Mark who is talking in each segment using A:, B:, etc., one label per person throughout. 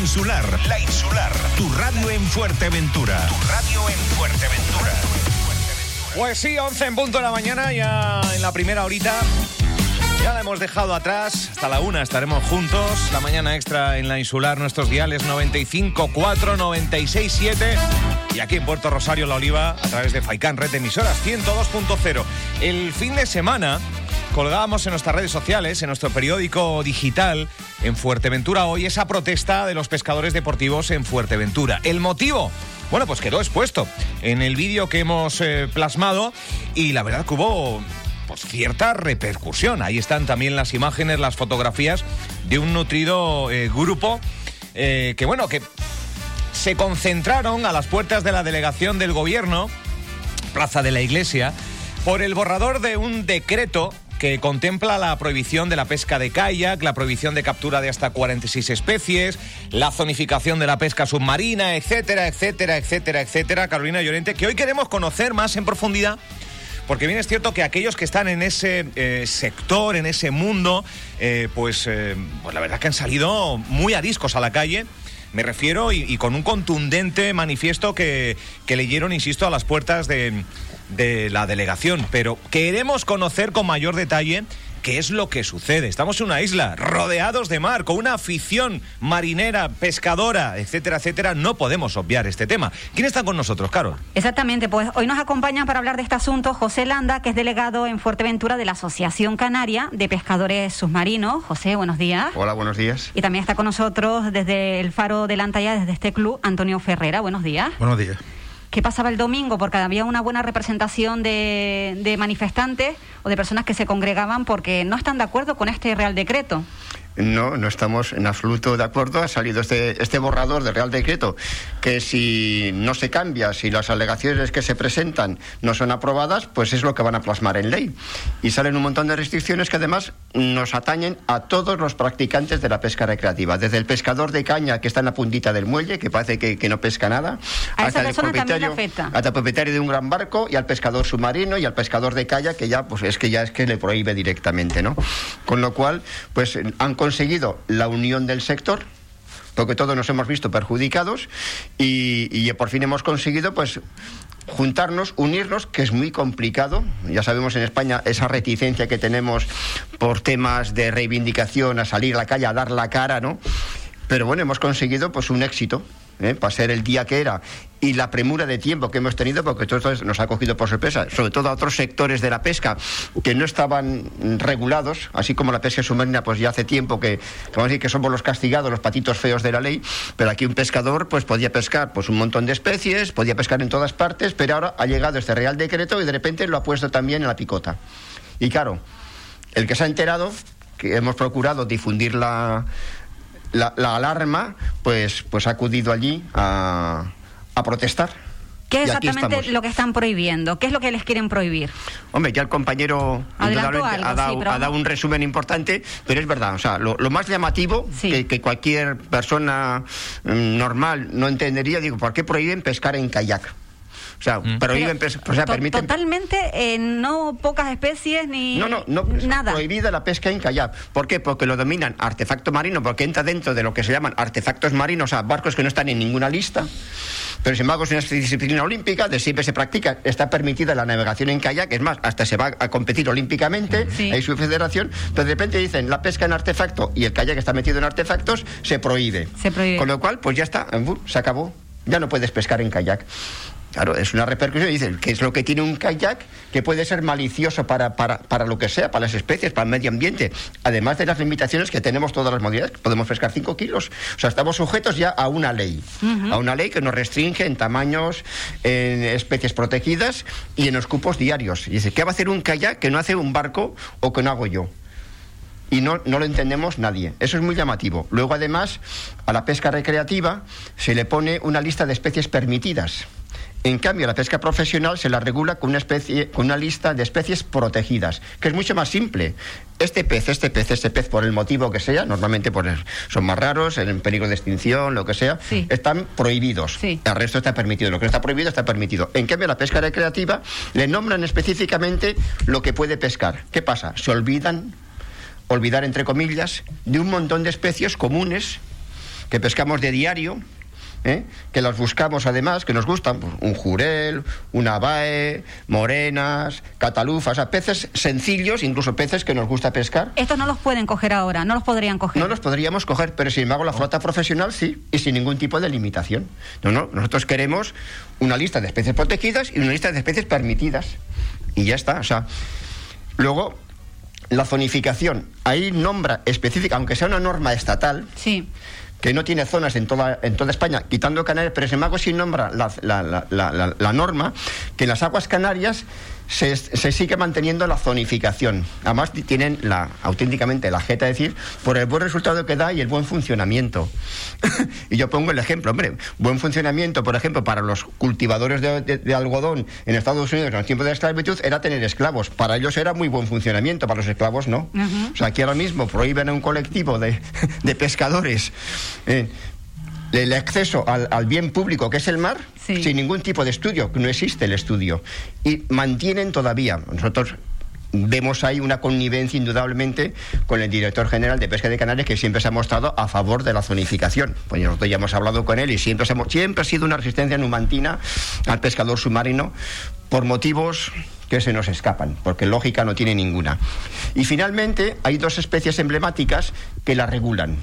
A: Insular. La Insular. Tu radio en Fuerteventura. Tu radio en Fuerteventura.
B: Pues sí, 11 en punto de la mañana, ya en la primera horita. Ya la hemos dejado atrás, hasta la una estaremos juntos. La mañana extra en la insular, nuestros diales 95.4, 96.7 y aquí en Puerto Rosario, La Oliva, a través de Faicán Red Emisoras 102.0. El fin de semana colgábamos en nuestras redes sociales, en nuestro periódico digital, en Fuerteventura hoy, esa protesta de los pescadores deportivos en Fuerteventura. ¿El motivo? Bueno, pues quedó expuesto en el vídeo que hemos eh, plasmado y la verdad que hubo pues, cierta repercusión. Ahí están también las imágenes, las fotografías de un nutrido eh, grupo eh, que, bueno, que se concentraron a las puertas de la delegación del gobierno, Plaza de la Iglesia, por el borrador de un decreto que contempla la prohibición de la pesca de kayak, la prohibición de captura de hasta 46 especies, la zonificación de la pesca submarina, etcétera, etcétera, etcétera, etcétera. Carolina Llorente, que hoy queremos conocer más en profundidad. Porque bien es cierto que aquellos que están en ese eh, sector, en ese mundo, eh, pues, eh, pues la verdad que han salido muy ariscos a la calle me refiero y, y, con un contundente manifiesto que, que leyeron, insisto, a las puertas de, de la delegación. Pero queremos conocer con mayor detalle qué es lo que sucede. Estamos en una isla, rodeados de mar, con una afición marinera, pescadora, etcétera, etcétera. No podemos obviar este tema. ¿Quién está con nosotros, Caro?
C: Exactamente, pues hoy nos acompaña para hablar de este asunto José Landa, que es delegado en Fuerteventura de la Asociación Canaria de Pescadores Submarinos. José, buenos días.
D: Hola, buenos días.
C: Y también está con nosotros desde el Faro de la Antalla, desde este club, Antonio Ferrera. Buenos días.
E: Buenos días.
C: ¿Qué pasaba el domingo? Porque había una buena representación de, de, manifestantes o de personas que se congregaban porque no están de acuerdo con este Real Decreto.
D: No, no estamos en absoluto de acuerdo. Ha salido este, este borrador del Real Decreto que si no se cambia, si las alegaciones que se presentan no son aprobadas, pues es lo que van a plasmar en ley. Y salen un montón de restricciones que además nos atañen a todos los practicantes de la pesca recreativa. Desde el pescador de caña que está en la puntita del muelle, que parece que, que no pesca nada,
C: a
D: hasta el propietario, hasta el propietario de un gran barco y al pescador submarino y al pescador de caña que ya pues es que ya es que le prohíbe directamente, ¿no? Con lo cual, pues han conseguido la unión del sector, porque todos nos hemos visto perjudicados y, y, por fin hemos conseguido pues juntarnos, unirnos, que es muy complicado. Ya sabemos en España esa reticencia que tenemos por temas de reivindicación, a salir a la calle, a dar la cara, ¿no? Pero bueno, hemos conseguido pues un éxito. ¿Eh? para ser el día que era y la premura de tiempo que hemos tenido, porque todo nos ha cogido por sorpresa, sobre todo a otros sectores de la pesca que no estaban regulados, así como la pesca submarina, pues ya hace tiempo que, que vamos a decir que somos los castigados, los patitos feos de la ley, pero aquí un pescador pues podía pescar pues un montón de especies, podía pescar en todas partes, pero ahora ha llegado este Real Decreto y de repente lo ha puesto también en la picota. Y claro, el que se ha enterado, que hemos procurado difundir la la, la, alarma, pues, pues ha acudido allí a, a protestar.
C: ¿Qué es exactamente lo que están prohibiendo? ¿Qué es lo que les quieren prohibir?
D: Hombre, ya el compañero
C: algo,
D: ha, dado,
C: sí, pero...
D: ha, dado, un resumen importante, pero es verdad, o sea, lo, lo más llamativo
C: sí.
D: que, que, cualquier persona mm, normal no entendería, digo, ¿por qué prohíben pescar en kayak? O sea,
C: Mm.
D: prohíben, o sea,
C: to
D: permiten...
C: Totalmente, eh, no pocas especies ni...
D: No, no, no,
C: nada.
D: prohibida la pesca en kayak. ¿Por qué? Porque lo dominan artefacto marino, porque entra dentro de lo que se llaman artefactos marinos, o sea, barcos que no están en ninguna lista. Pero sin embargo es una disciplina olímpica, de siempre se practica, está permitida la navegación en kayak, es más, hasta se va a competir olímpicamente,
C: Sí.
D: hay su federación, pero de repente dicen la pesca en artefacto y el kayak está metido en artefactos, se prohíbe.
C: Se prohíbe.
D: Con lo cual, pues ya está, se acabó, ya no puedes pescar en kayak. Claro, es una repercusión. Dicen que es lo que tiene un kayak que puede ser malicioso para, para, para, lo que sea, para las especies, para el medio ambiente. Además de las limitaciones que tenemos todas las modalidades. Podemos pescar 5 kilos. O sea, estamos sujetos ya a una ley.
C: Uh -huh.
D: A una ley que nos restringe en tamaños, en especies protegidas y en los cupos diarios. Y dice, ¿qué va a hacer un kayak que no hace un barco o que no hago yo? y no, no, lo entendemos nadie. Eso es muy llamativo. Luego, además, a la pesca recreativa se le pone una lista de especies permitidas. En cambio, la pesca profesional se la regula con una, especie, con una lista de especies protegidas, que es mucho más simple. Este pez, este pez, este pez, por el motivo que sea, normalmente por el, son más raros, en peligro de extinción, lo que sea,
C: sí.
D: están prohibidos.
C: Sí.
D: El resto está permitido. Lo que no está prohibido está permitido. En cambio, la pesca recreativa le nombran específicamente lo que puede pescar. ¿Qué pasa? Se olvidan olvidar, entre comillas, de un montón de especies comunes que pescamos de diario, ¿eh? que las buscamos además, que nos gustan, pues, un jurel, una bae, morenas, catalufas, o sea, peces sencillos, incluso peces que nos gusta pescar.
C: Estos no los pueden coger ahora, no los podrían coger.
D: No los podríamos coger, pero sin embargo la flota profesional sí, y sin ningún tipo de limitación. No, no, nosotros queremos una lista de especies protegidas y una lista de especies permitidas. Y ya está, o sea, luego la zonificación, ahí nombra específica, aunque sea una norma estatal,
C: Sí.
D: Que no tiene zonas en toda, España, quitando Canarias, pero sin embargo sí nombra la- la norma que en las aguas canarias se, se sigue manteniendo la zonificación. Además ti- tienen la, auténticamente la jeta de decir por el buen resultado que da y el buen funcionamiento. y yo pongo el ejemplo, hombre, buen funcionamiento, por ejemplo, para los cultivadores de, de- de algodón en Estados Unidos en el tiempo de la esclavitud era tener esclavos. Para ellos era muy buen funcionamiento, para los esclavos no.
C: Ujú.
D: O sea, aquí ahora mismo prohíben a un colectivo de, de pescadores eh, el acceso al, al bien público que es el mar
C: Sí.
D: sin ningún tipo de estudio, que no existe el estudio. Y mantienen todavía, nosotros vemos ahí una connivencia indudablemente con el director general de Pesca de Canarias que siempre se ha mostrado a favor de la zonificación. Pues nosotros ya hemos hablado con él y siempre, se siempre ha sido una resistencia numantina al pescador submarino por motivos que se nos escapan, porque lógica no tiene ninguna. Y finalmente hay dos especies emblemáticas que la regulan.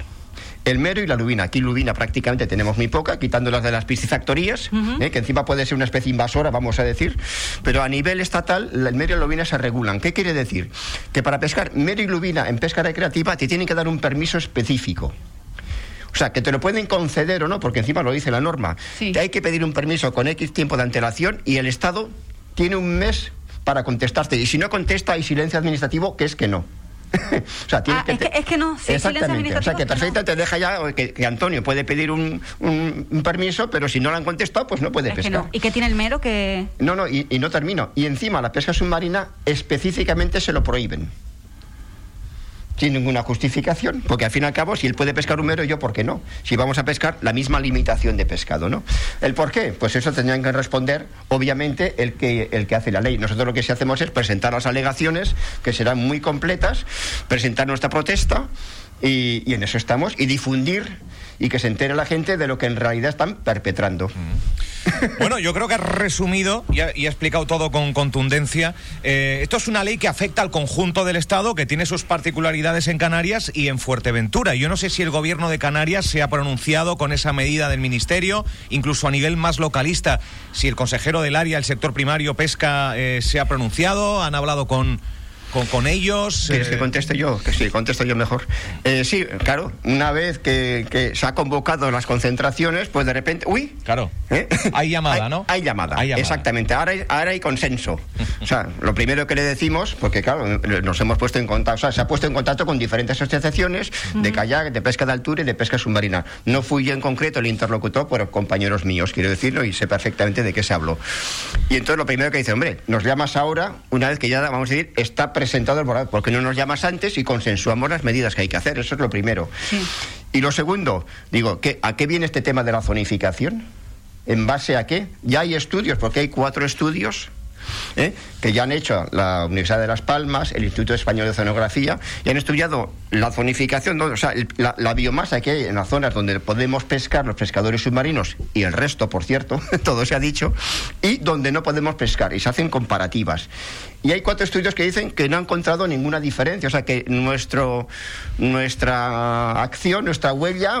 D: El mero y la lubina. Aquí lubina prácticamente tenemos muy poca, quitando las de las piscifactorías, ¿eh? que encima puede ser una especie invasora, vamos a decir. Pero a nivel estatal, el mero y la lubina se regulan. ¿Qué quiere decir? Que para pescar mero y lubina en pesca recreativa te tienen que dar un permiso específico. O sea, que te lo pueden conceder o no, porque encima lo dice la norma.
C: Sí.
D: Te hay que pedir un permiso con X tiempo de antelación y el Estado tiene un mes para contestarte. Y si no contesta, hay silencio administrativo, que es que no. o sea,
C: Ah, es que- es que no, sí,
D: Exactamente. O sea, que
C: que no.
D: perfectamente te deja ya que, que Antonio puede pedir un, un- un permiso, pero si no lo han contestado, pues no puede
C: Es que
D: pescar.
C: no. ¿Y qué tiene el mero que.?
D: No, no, y, y no termino. Y encima la pesca submarina específicamente se lo prohíben. Sin ninguna justificación, porque al fin y al cabo, si él puede pescar un mero, yo por qué no. Si vamos a pescar la misma limitación de pescado, ¿no? ¿El por qué? Pues eso tendrían que responder, obviamente, el que, el que hace la ley. Nosotros lo que sí hacemos es presentar las alegaciones, que serán muy completas, presentar nuestra protesta, y, y en eso estamos, y difundir y que se entere la gente de lo que en realidad están perpetrando.
B: Bueno, yo creo que has resumido y ha, y ha explicado todo con contundencia. Eh, esto es una ley que afecta al conjunto del Estado, que tiene sus particularidades en Canarias y en Fuerteventura. Yo no sé si el gobierno de Canarias se ha pronunciado con esa medida del Ministerio, incluso a nivel más localista, si el consejero del área, el sector primario, pesca, eh, se ha pronunciado, han hablado con, con, con ellos.
D: ¿Quieres
B: eh,
D: que conteste yo? Que sí, contesto yo mejor. Eh, sí, claro, una vez que, que se ha convocado las concentraciones, pues de repente, uy,
B: Claro.
D: ¿Eh?
B: Hay llamada,
D: Hay-
B: ¿no?
D: Hay llamada,
B: Hay llamada.
D: exactamente. Ahora hay, ahora hay consenso. O sea, lo primero que le decimos, porque claro, nos hemos puesto en contacto, o sea, se ha puesto en contacto con diferentes asociaciones de kayak, de pesca de altura y de pesca submarina. No fui yo en concreto el interlocutor, pero compañeros míos, quiero decirlo, y sé perfectamente de qué se habló. Y entonces lo primero que dice, hombre, nos llamas ahora, una vez que ya, vamos a decir, está presentado el borrador, ¿por qué no nos llamas antes y consensuamos las medidas que hay que hacer? Eso es lo primero.
C: Sí.
D: Y lo segundo, digo, ¿qué, ¿a qué viene este tema de la zonificación? ¿En base a qué? Ya hay estudios, porque hay cuatro estudios ¿eh? que ya han hecho la Universidad de Las Palmas, el Instituto Español de Oceanografía, y han estudiado la zonificación, o sea, la, biomasa que hay en las zonas donde podemos pescar los pescadores submarinos, y el resto, por cierto, todo se ha dicho, y donde no podemos pescar, y se hacen comparativas. Y hay cuatro estudios que dicen que no han encontrado ninguna diferencia, o sea que nuestro, nuestra acción, nuestra huella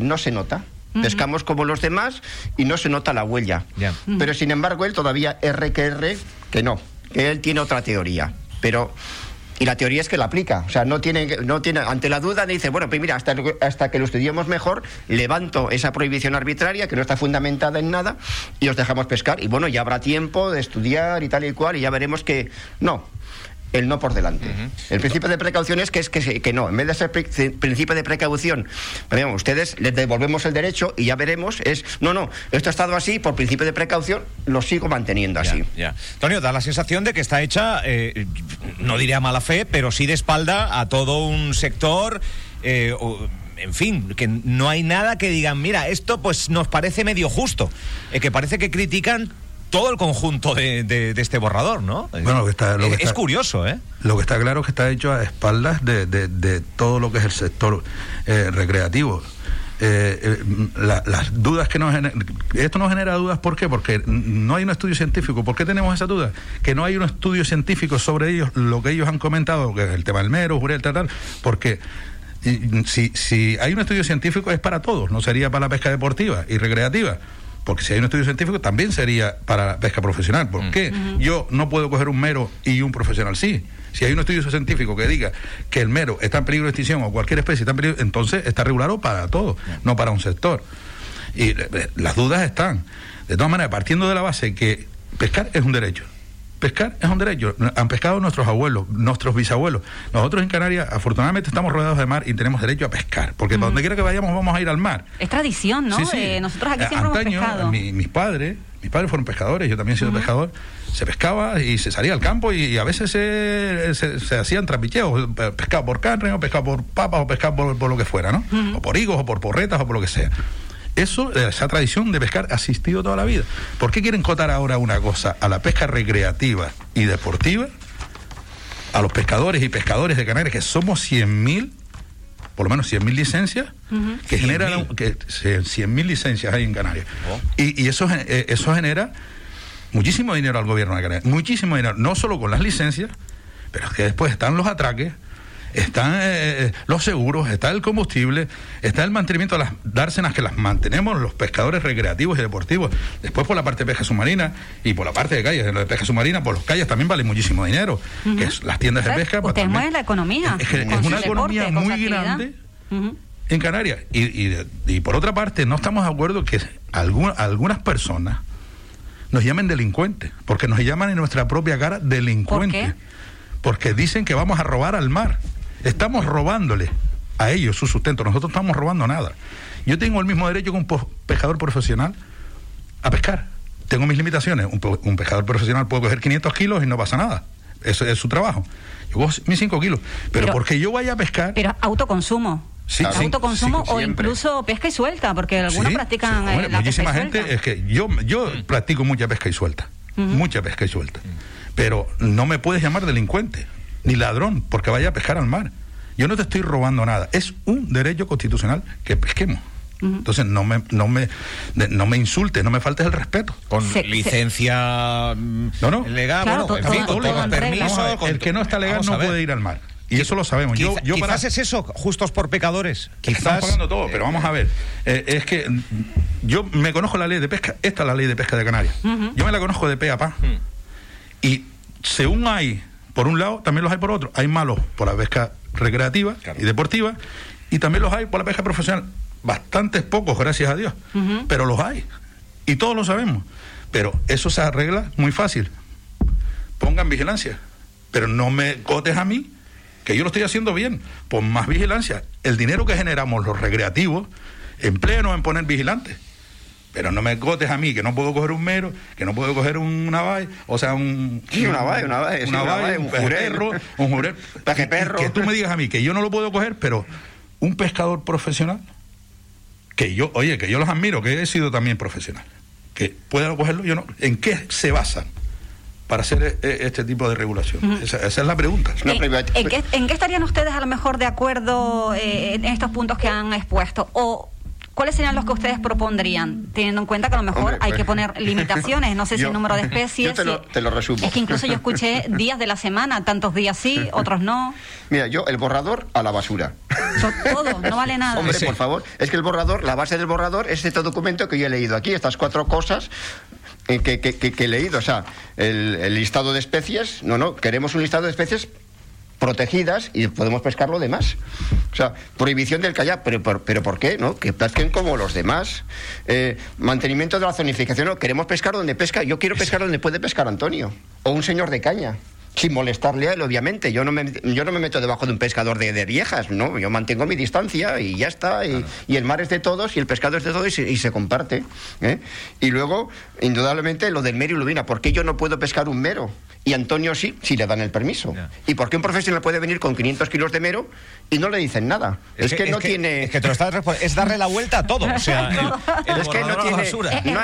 D: no se nota. Pescamos como los demás y no se nota la huella. Pero sin embargo, él todavía R que R, que no, que él tiene otra teoría. Pero. Y la teoría es que la aplica. O sea, no tiene, no tiene ante la duda dice, bueno, pues mira, hasta, hasta que lo estudiemos mejor, levanto esa prohibición arbitraria que no está fundamentada en nada y os dejamos pescar. Y bueno, ya habrá tiempo de estudiar y tal y cual, y ya veremos que no. El no por delante. El principio de precaución es que es que, que no. En vez de ser pri- principio de precaución, digamos, ustedes les devolvemos el derecho y ya veremos, es no, no, esto ha estado así, por principio de precaución, lo sigo manteniendo así.
B: Ya, ya. Antonio, da la sensación de que está hecha, eh, no diré a mala fe, pero sí de espalda a todo un sector. eh, o- en fin, que no hay nada que digan, mira, esto pues nos parece medio justo, eh, que parece que critican todo el conjunto de, de- de este borrador, ¿no?
E: Bueno, lo que está- lo que
B: es,
E: está-
B: curioso, ¿eh?
E: Lo que está claro es que está hecho a espaldas de, de- todo lo que es el sector eh, recreativo. eh, eh, la- las dudas que nos genera, esto nos genera dudas, ¿por qué? Porque no hay un estudio científico. ¿Por qué tenemos esa duda? Que no hay un estudio científico sobre ellos, lo que ellos han comentado, que es el tema del mero, jurel, tal, tal, porque si, si hay un estudio científico es para todos, no sería para la pesca deportiva y recreativa. Porque si hay un estudio científico también sería para pesca profesional. ¿Por qué? Yo no puedo coger un mero y un profesional sí. Si hay un estudio científico que diga que el mero está en peligro de extinción o cualquier especie está en peligro, entonces está regulado para todo, no para un sector. Y eh, las dudas están. De todas maneras, partiendo de la base que pescar es un derecho. Pescar es un derecho. Han pescado nuestros abuelos, nuestros bisabuelos. Nosotros en Canarias, afortunadamente, estamos rodeados de mar y tenemos derecho a pescar. Porque donde quiera que vayamos, vamos a ir al mar.
C: Es tradición, ¿no?
E: Sí, sí.
C: Eh, nosotros aquí
E: Eh,
C: siempre
E: antaño,
C: hemos pescado.
E: mi- mis padres, mis padres fueron pescadores, yo también he sido pescador. Se pescaba y se salía al campo y, a veces se, se- se hacían trapicheos, pescado por carne o pescado por papas o pescado por, por lo que fuera, ¿no? O por higos o por porretas o por lo que sea. Eso, eh, esa tradición de pescar ha existido toda la vida. ¿Por qué quieren cotar ahora una cosa a la pesca recreativa y deportiva? A los pescadores y pescadores de Canarias, que somos 100.000 por lo menos 100.000 licencias que generan que 100.000 licencias hay en Canarias
B: Oh.
E: y, y eso eh, eso genera muchísimo dinero al gobierno de Canarias muchísimo dinero no solo con las licencias pero es que después están los atraques están eh, eh, los seguros, está el combustible, está el mantenimiento de las dársenas que las mantenemos los pescadores recreativos y deportivos. Después por la parte de pesca submarina y por la parte de calles, de la pesca submarina, por los calles también vale muchísimo dinero, que es las tiendas de pesca. también-
C: mueven la economía
E: Es, una economía muy grande en Canarias. Y, y- y por otra parte, no estamos de acuerdo que algún- algunas personas nos llamen delincuentes, porque nos llaman en nuestra propia cara delincuentes.
C: ¿Por qué?
E: Porque dicen que vamos a robar al mar. Estamos robándole a ellos su sustento. Nosotros no estamos robando nada. Yo tengo el mismo derecho que un pescador profesional a pescar. Tengo mis limitaciones. Un, pe- un pescador profesional puede coger 500 kilos y no pasa nada. Eso es su trabajo. Yo cojo mis 5 kilos. Pero,
C: Pero-
E: porque yo vaya a pescar.
C: Pero autoconsumo.
E: Sí, sí,
C: autoconsumo
E: sí,
C: o incluso pesca y suelta, porque algunos
E: Sí,
C: practican
E: sí,
C: eh,
E: hombre,
C: la
E: muchísima
C: pesca y
E: gente
C: suelta.
E: es que yo yo practico mucha pesca y suelta mucha pesca y suelta pero no me puedes llamar delincuente ni ladrón porque vaya a pescar al mar yo no te estoy robando nada es un derecho constitucional que pesquemos entonces no me no me no me insultes no me faltes el respeto
B: Con
C: Se- se-
B: licencia mm,
E: No, no.
B: legal,
C: Claro,
B: bueno, en fin,
C: todo
B: todo permiso. Con
E: el que no está legal
B: vamos
E: no puede ir al mar y eso lo sabemos yo,
B: Quizá-
E: yo para-
B: quizás es eso, justos por pecadores.
E: Estamos
B: Quizás
E: pagando todo, pero vamos a ver. eh, es que mm, yo me conozco la ley de pesca. Esta es la ley de pesca de Canarias. Yo me la conozco de pe a pa. Y según hay, por un lado, también los hay por otro. Hay malos por la pesca recreativa
B: Claro.
E: y deportiva. Y también los hay por la pesca profesional. Bastantes pocos, gracias a Dios. Pero los hay. Y todos lo sabemos. Pero eso se arregla muy fácil. Pongan vigilancia. Pero no me cotes a mí que yo lo estoy haciendo bien. Pon más vigilancia. El dinero que generamos los recreativos, empléenos en poner vigilantes. Pero no me cotes a mí, que no puedo coger un mero, que no puedo coger un navalle, o sea, un...
D: Sí, una valle, una valle, sí,
E: una
D: una
E: un perro, un jurel.
D: Peje perro.
E: Que tú me digas a mí que yo no lo puedo coger, pero un pescador profesional, que yo, oye, que yo los admiro, que he sido también profesional, que pueda cogerlo, yo no. ¿En qué se basan para hacer eh, este tipo de regulación? esa, esa es la pregunta.
D: Una
C: ¿En,
D: privat-
C: en qué, en qué estarían ustedes a lo mejor de acuerdo eh, en estos puntos que han expuesto? ¿O cuáles serían los que ustedes propondrían? Teniendo en cuenta que a lo mejor
D: Hombre,
C: hay
D: pues-
C: que poner limitaciones, no sé si el número de especies.
D: yo te lo-
C: si-
D: te lo resumo.
C: Es que incluso yo escuché días de la semana, tantos días sí, otros no.
D: Mira, yo el borrador a la basura.
C: To- Todo, no vale nada.
D: Hombre,
B: Sí.
D: por favor. Es que el borrador, la base del borrador es este documento que yo he leído aquí, estas cuatro cosas eh, que, que- que- que he leído. O sea, el, el listado de especies, no, no, queremos un listado de especies protegidas y podemos pescar lo demás. O sea, prohibición del kayak, pero, pero, pero ¿por qué? ¿No? Que pesquen como los demás. Eh, mantenimiento de la zonificación, no, queremos pescar donde pesca. Yo quiero pescar donde puede pescar Antonio. O un señor de caña. Sin molestarle a él, obviamente. Yo no me, yo no me meto debajo de un pescador de, de viejas, ¿no? Yo mantengo mi distancia y ya está. Y, y el mar es de todos y el pescado es de todos y se, y se comparte. ¿eh? Y luego, indudablemente, lo del mero y lubina. ¿Por qué yo no puedo pescar un mero? Y Antonio sí, si le dan el permiso. ¿Y por qué un profesional puede venir con 500 kilos de mero y no le dicen nada? Es, que, no tiene...
B: Es que te lo estás respondiendo. Es darle la vuelta a todo. O sea, el, el
D: es que no tiene.
C: Eh,
D: no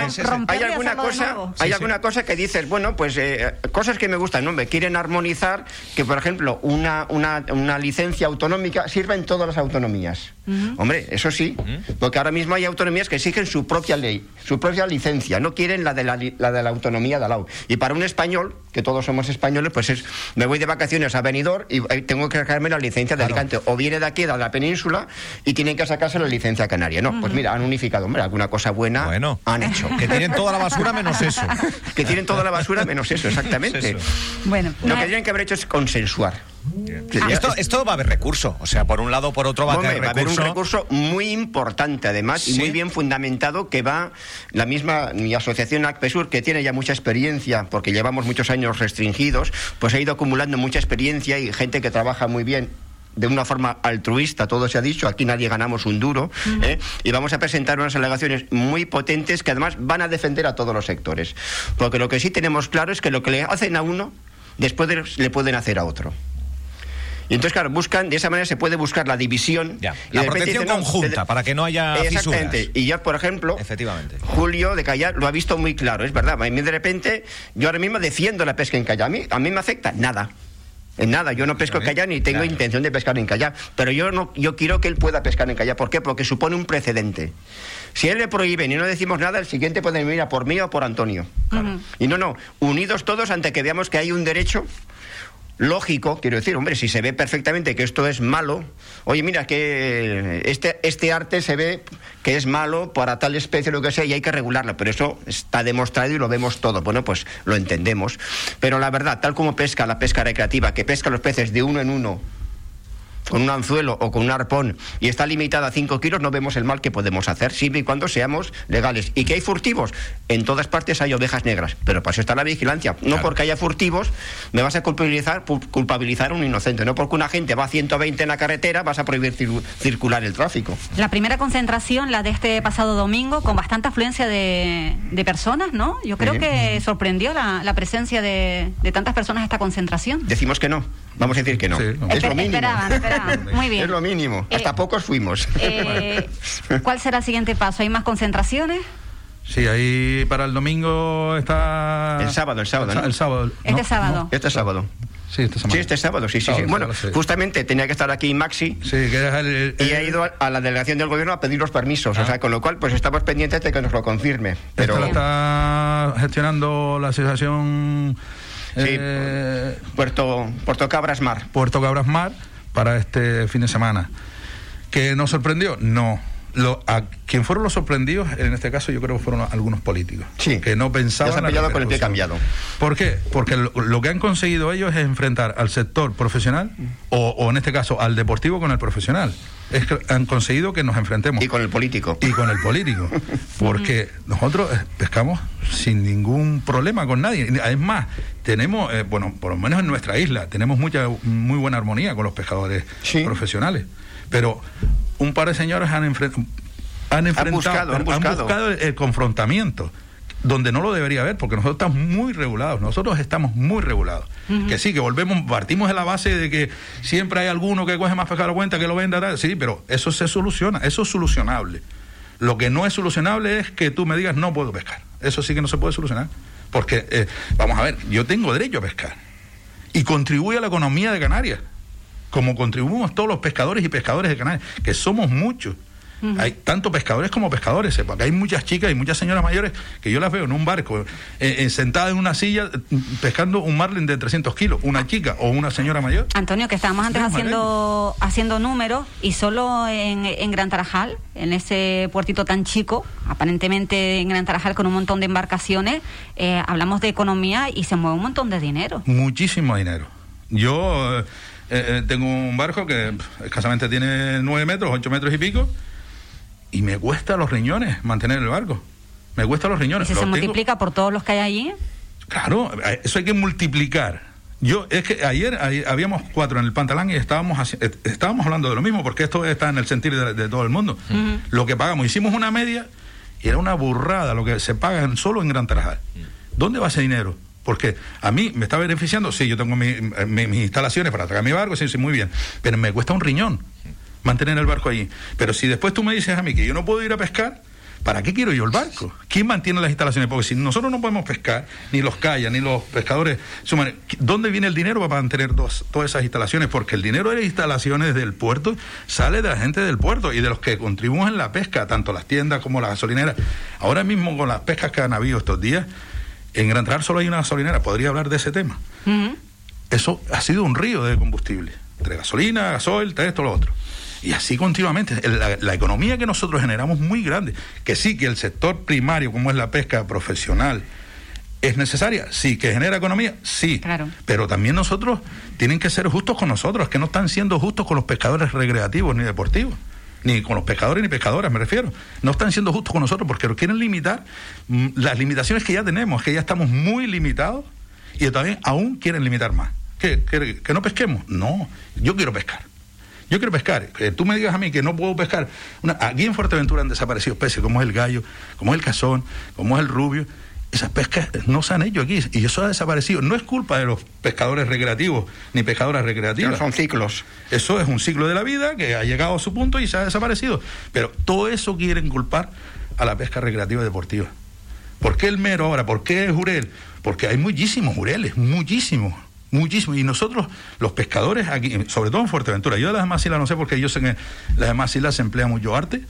D: hay, alguna cosa, hay
B: Sí,
D: alguna cosa que dices, bueno, pues eh, cosas que me gustan, ¿no? Me quieren armonizar que, por ejemplo, una, una, una licencia autonómica sirva en todas las autonomías. Hombre, eso sí, porque ahora mismo hay autonomías que exigen su propia ley, su propia licencia, no quieren la de la, la de la autonomía de al lado. Y para un español, que todos somos españoles, pues es, me voy de vacaciones a Benidorm y eh, tengo que sacarme la licencia de Alicante, o viene de aquí, de la península, y tienen que sacarse la licencia canaria. No, pues mira, han unificado, hombre, alguna cosa buena
B: Bueno.
D: han hecho.
B: Que tienen toda la basura menos eso.
D: que tienen toda la basura menos eso, exactamente.
B: Eso.
C: Bueno,
D: Lo que tienen que haber hecho es consensuar. Ya-
B: Esto, esto va a haber recurso. O sea, por un lado o por otro va a
D: Hombre,
B: haber
D: va a haber un
B: recurso.
D: muy importante, además,
B: Sí.
D: y muy bien fundamentado, que va la misma mi asociación ACPESUR, que tiene ya mucha experiencia, porque llevamos muchos años restringidos, pues ha ido acumulando mucha experiencia y gente que trabaja muy bien de una forma altruista, todo se ha dicho, aquí nadie ganamos un duro, ¿eh? y vamos a presentar unas alegaciones muy potentes que además van a defender a todos los sectores. Porque lo que sí tenemos claro es que lo que le hacen a uno, después de- le pueden hacer a otro. Y entonces, claro, buscan, de esa manera se puede buscar la división.
B: Ya,
D: y
B: la
D: de repente
B: protección conjunta, para que no haya
D: Exactamente.
B: fisuras.
D: Y ya, por ejemplo,
B: Efectivamente.
D: Julio de Callar lo ha visto muy claro, es verdad. A mí de repente, yo ahora mismo defiendo la pesca en Callar. A mí, a mí me afecta nada. En nada, yo no pesco en Callar ni tengo
B: Claro.
D: intención de pescar en Callar. Pero yo no, yo quiero que él pueda pescar en Callar. ¿Por qué? Porque supone un precedente. Si a él le prohíben y no decimos nada, el siguiente puede venir a por mí o por Antonio. Y no, no, unidos todos ante que veamos que hay un derecho lógico, quiero decir, hombre, si se ve perfectamente que esto es malo, oye, mira que este, este arte se ve que es malo para tal especie lo que sea y hay que regularlo, pero eso está demostrado y lo vemos todo, bueno, pues lo entendemos. Pero la verdad, tal como pesca la pesca recreativa, que pesca los peces de uno en uno, con un anzuelo o con un arpón y está limitada a 5 kilos, no vemos el mal que podemos hacer, siempre y cuando seamos legales. ¿Y que hay furtivos? En todas partes hay ovejas negras, pero para eso está la vigilancia. No
B: Claro.
D: porque haya furtivos me vas a culpabilizar, culpabilizar a un inocente. No porque una gente va a 120 en la carretera vas a prohibir cir- circular el tráfico.
C: La primera concentración, la de este pasado domingo, con bastante afluencia de, de personas, ¿no? Yo creo
D: Sí.
C: que sorprendió la, la presencia de, de tantas personas a esta concentración.
D: Decimos que no. Vamos a decir que no.
E: Sí, no.
D: Es lo mínimo.
C: esperaban, esperaban. Muy bien.
D: Es lo mínimo.
C: Eh,
D: Hasta pocos fuimos.
C: Eh, ¿Cuál será el siguiente paso? ¿Hay más concentraciones?
E: Sí, ahí para el domingo está...
D: El sábado, el sábado,
E: El,
D: ¿no?
E: el sábado.
C: Este
E: No,
C: sábado.
D: Este sábado.
E: Sí, este sábado.
D: Sí, este sábado, sí, sí. sí. Bueno,
E: sábado, sí.
D: justamente tenía que estar aquí Maxi.
E: Sí, que es el... el-
D: Y ha ido a- a la delegación del gobierno a pedir los permisos, o sea, con lo cual pues estamos pendientes de que nos lo confirme. Pero
E: Esta la está gestionando la asociación
D: Sí.
E: eh,
D: Puerto, Puerto Cabras Mar.
E: Puerto Cabras Mar para este fin de semana. ¿Que nos sorprendió? No. Lo, a quien fueron los sorprendidos, en este caso yo creo que fueron algunos políticos,
D: Sí.
E: que no pensaban...
D: Ya se han
E: la
D: pillado con el pie
E: repercusión.
D: cambiado.
E: ¿Por qué? Porque lo, lo que han conseguido ellos es enfrentar al sector profesional o, o en este caso al deportivo con el profesional. Es que han conseguido que nos enfrentemos
D: Y con el político.
E: y con el político. Porque nosotros eh, pescamos sin ningún problema con nadie. Es más, tenemos, eh, bueno, por lo menos en nuestra isla, tenemos mucha, muy buena armonía con los pescadores
D: Sí.
E: profesionales. Pero un par de señores han, enfren- han enfrentado,
D: buscado, han buscado.
E: buscado el, el confrontamiento. Donde no lo debería haber, porque nosotros estamos muy regulados, nosotros estamos muy regulados. Que sí, que volvemos, partimos de la base de que siempre hay alguno que coge más pescado a cuenta que lo venda, tal. sí, pero eso se soluciona, eso es solucionable. Lo que no es solucionable es que tú me digas no puedo pescar. Eso sí que no se puede solucionar. Porque, eh, vamos a ver, yo tengo derecho a pescar. Y contribuye a la economía de Canarias. Como contribuimos todos los pescadores y pescadores de Canarias, que somos muchos. Hay tanto pescadores como pescadores, eh, porque hay muchas chicas y muchas señoras mayores que yo las veo en un barco, eh, eh, sentada en una silla, eh, pescando un marlin de 300 kilos, una chica o una señora mayor.
C: Antonio, que estábamos antes haciendo, haciendo números y solo en, en Gran Tarajal, en ese puertito tan chico, aparentemente en Gran Tarajal con un montón de embarcaciones, eh, hablamos de economía y se mueve un montón de dinero.
E: Muchísimo dinero. Yo eh, eh, tengo un barco que escasamente tiene 9 metros, 8 metros y pico, y me cuesta los riñones mantener el barco. Me cuesta los
C: Y
E: riñones.
C: si se
E: tengo-
C: multiplica por todos los que hay allí,
E: Claro, eh, eso hay que multiplicar. Yo, es que ayer, habíamos cuatro en el pantalán y estábamos, eh, estábamos hablando de lo mismo, porque esto está en el sentir de, de todo el mundo. Lo que pagamos, hicimos una media y era una burrada lo que se paga en- solo en Gran Tarajal. ¿Dónde va ese dinero? Porque a mí me está beneficiando, sí, yo tengo mi- mi- mis instalaciones para traer mi barco, sí, sí, muy bien, pero me cuesta un riñón mantener el barco allí. Pero si después tú me dices a mí que yo no puedo ir a pescar, ¿Para qué quiero yo el barco? ¿Quién mantiene las instalaciones? Porque si nosotros no podemos pescar, ni los callas, ni los pescadores, suman, ¿dónde viene el dinero para mantener todas esas instalaciones? Porque el dinero de las instalaciones del puerto sale de la gente del puerto y de los que contribuyen en la pesca, tanto las tiendas como las gasolineras. Ahora mismo con las pescas que han habido estos días, en Gran Traal solo hay una gasolinera, podría hablar de ese tema. Eso ha sido un río de combustible, entre gasolina, gasoil, todo esto, lo otro. Y así continuamente. La, la economía que nosotros generamos muy grande. Que sí, que el sector primario, como es la pesca profesional, es necesaria. Sí, que genera economía, sí.
C: Claro.
E: Pero también nosotros tienen que ser justos con nosotros, que no están siendo justos con los pescadores recreativos ni deportivos. Ni con los pescadores ni pescadoras, me refiero. No están siendo justos con nosotros porque quieren limitar mm, las limitaciones que ya tenemos, que ya estamos muy limitados y también aún quieren limitar más. ¿Que, que, que no pesquemos? No, yo quiero pescar. Yo quiero pescar. Que tú me digas a mí que no puedo pescar. Una- aquí en Fuerteventura han desaparecido especies como es el gallo, como es el cazón, como es el rubio. Esas pescas no se han hecho aquí y eso ha desaparecido. No es culpa de los pescadores recreativos ni pescadoras recreativas.
D: son ciclos.
E: Eso es un ciclo de la vida que ha llegado a su punto y se ha desaparecido. Pero todo eso quieren culpar a la pesca recreativa y deportiva. ¿Por qué el mero ahora? ¿Por qué el jurel? Porque hay muchísimos jureles, muchísimos, muchísimos. Y nosotros, los pescadores aquí, sobre todo en Fuerteventura, yo de las demás islas no sé porque yo sé que en las demás islas se emplea mucho arte,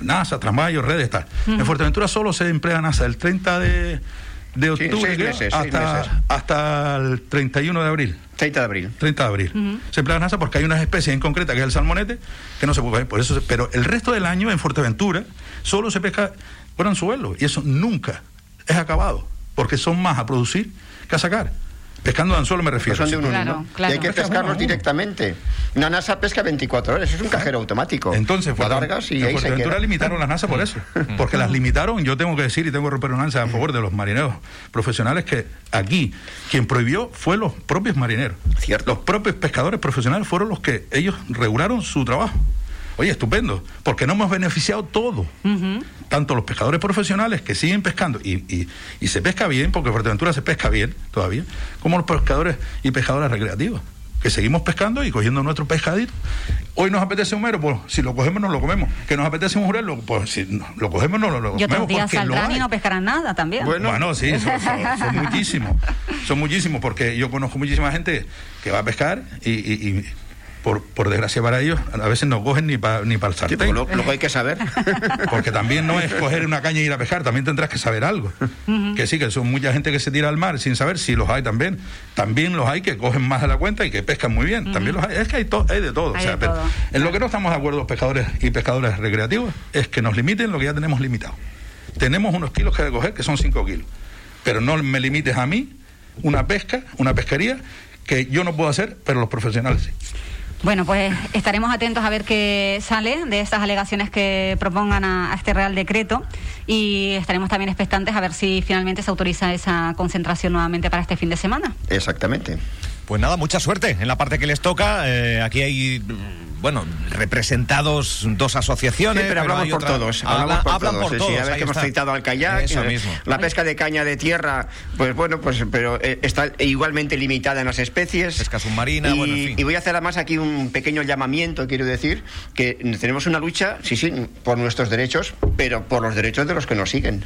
E: NASA, Tramayo, redes, tal. En Fuerteventura solo se emplea NASA el 30 de, de
D: Sí,
E: octubre
D: meses, seis
E: hasta,
D: meses.
E: hasta el 31 de abril.
D: 30 de abril.
E: 30 de abril. Se emplea NASA porque hay unas especies en concreta, que es el salmonete, que no se puede. Por eso se- pero el resto del año en Fuerteventura solo se pesca por anzuelo. Y eso nunca es acabado. Porque son más a producir que a sacar. Pescando de anzuelo me
D: Pues
E: refiero.
D: son de un
C: Claro,
D: uno.
C: claro.
D: Y hay que
E: Pesca
D: pescarlos
E: uno.
D: directamente. Una NASA pesca 24 horas. Es un cajero automático.
E: Entonces,
D: la
E: Fuerte-
D: largas y
E: en
D: ahí se
E: Fuerteventura limitaron las NASA por eso. Porque las limitaron, yo tengo que decir y tengo que romper una lanza a favor de los marineros profesionales que aquí quien prohibió fue los propios marineros.
D: Cierto.
E: Los propios pescadores profesionales fueron los que ellos regularon su trabajo. Oye, estupendo, porque no hemos beneficiado todo. Tanto los pescadores profesionales que siguen pescando y, y- y se pesca bien, porque en Fuerteventura se pesca bien todavía, como los pescadores y pescadoras recreativas, que seguimos pescando y cogiendo nuestro pescadito. Hoy nos apetece un mero, pues si lo cogemos, no lo comemos. Que nos apetece un jurel, lo- pues si no- lo cogemos, no lo, lo
C: Y otros
E: comemos.
C: días
E: porque lo
C: saldrán y no pescarán nada también.
D: Bueno.
E: Bueno, sí, son, son- son muchísimos. Son muchísimos, porque yo conozco muchísima gente que va a pescar y, y- y por, por desgracia para ellos, a veces no cogen ni para ni para el sartén.
D: lo, lo que hay que saber.
E: Porque también no es coger una caña y ir a pescar, también tendrás que saber algo. Que sí, que son mucha gente que se tira al mar sin saber si los hay también. También los hay que cogen más de la cuenta y que pescan muy bien. También los hay. Es que hay, to- hay de todo.
C: Hay
E: o sea,
C: de
E: pero
C: todo.
E: En lo que no estamos de acuerdo los pescadores y pescadores recreativos es que nos limiten lo que ya tenemos limitado. Tenemos unos kilos que coger que son 5 kilos. Pero no me limites a mí una pesca, una pesquería que yo no puedo hacer, pero los profesionales sí.
C: Bueno, pues estaremos atentos a ver qué sale de estas alegaciones que propongan a, a este Real Decreto y estaremos también expectantes a ver si finalmente se autoriza esa concentración nuevamente para este fin de semana.
D: Exactamente.
B: Pues nada, mucha suerte en la parte que les toca. Eh, aquí hay, bueno, representados dos asociaciones.
D: Sí, pero hablamos por
B: otra-
D: todos.
B: Habla-
D: Hablamos por todos.
B: por
D: Sí,
B: todos.
D: sí, a ver que hemos citado al kayak.
B: Eso
D: eh,
B: mismo.
D: La pesca de caña de tierra, pues bueno, pues pero eh, está igualmente limitada en las especies.
B: Pesca submarina,
D: y,
B: bueno, en fin.
D: y voy a hacer además aquí un pequeño llamamiento, quiero decir, que tenemos una lucha, sí, sí, por nuestros derechos, pero por los derechos de los que nos siguen.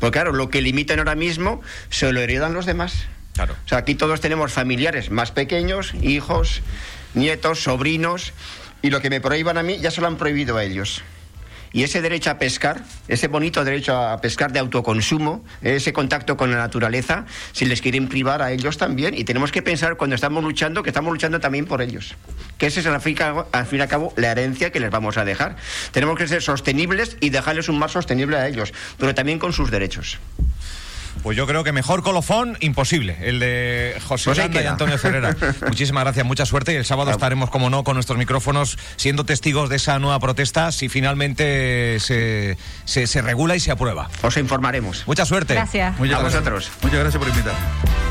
D: Porque claro, lo que limitan ahora mismo se lo heredan los demás.
B: Claro.
D: O sea, aquí todos tenemos familiares más pequeños, hijos, nietos, sobrinos, y lo que me prohíban a mí ya se lo han prohibido a ellos. Y ese derecho a pescar, ese bonito derecho a pescar de autoconsumo, ese contacto con la naturaleza, si les quieren privar a ellos también. Y tenemos que pensar cuando estamos luchando que estamos luchando también por ellos. Que esa es al fin, al fin y al cabo la herencia que les vamos a dejar. Tenemos que ser sostenibles y dejarles un mar sostenible a ellos, pero también con sus derechos.
B: Pues yo creo que mejor colofón imposible, el de José
D: Pues
B: Landa y. Antonio Ferrera. Muchísimas gracias, mucha suerte y el sábado estaremos, como no, con nuestros micrófonos siendo testigos de esa nueva protesta si finalmente se, se, se regula y se aprueba.
D: Os informaremos.
B: Mucha suerte.
C: Gracias.
E: Muchas
D: A
E: gracias.
D: vosotros.
E: Muchas gracias por invitarme.